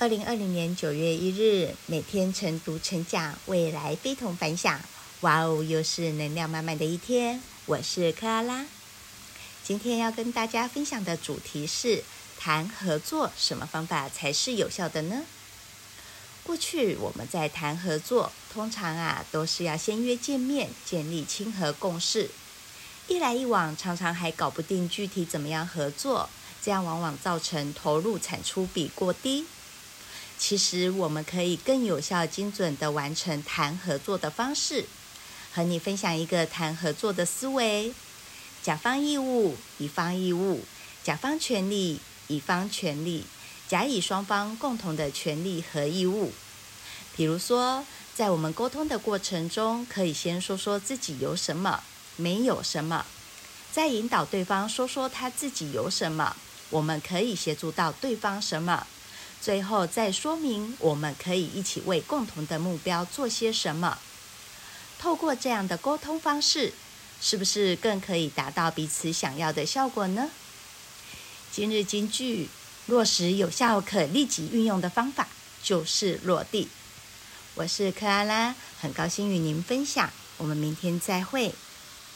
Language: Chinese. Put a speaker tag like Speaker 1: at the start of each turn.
Speaker 1: 二零二零年九月一日，每天晨读晨讲，未来非同凡响。哇哦，又是能量满满的一天。我是克拉拉，今天要跟大家分享的主题是谈合作，什么方法才是有效的呢？过去我们在谈合作，通常啊都是要先约见面，建立亲和共识。一来一往，常常还搞不定具体怎么样合作，这样往往造成投入产出比过低。其实我们可以更有效、精准地完成谈合作的方式。和你分享一个谈合作的思维：甲方义务，乙方义务；甲方权利，乙方权利；甲乙双方共同的权利和义务。比如说，在我们沟通的过程中，可以先说说自己有什么，没有什么，再引导对方说说他自己有什么，我们可以协助到对方什么。最后再说明，我们可以一起为共同的目标做些什么。透过这样的沟通方式，是不是更可以达到彼此想要的效果呢？今日金句：落实有效、可立即运用的方法，就是落地。我是克拉拉，很高兴与您分享。我们明天再会。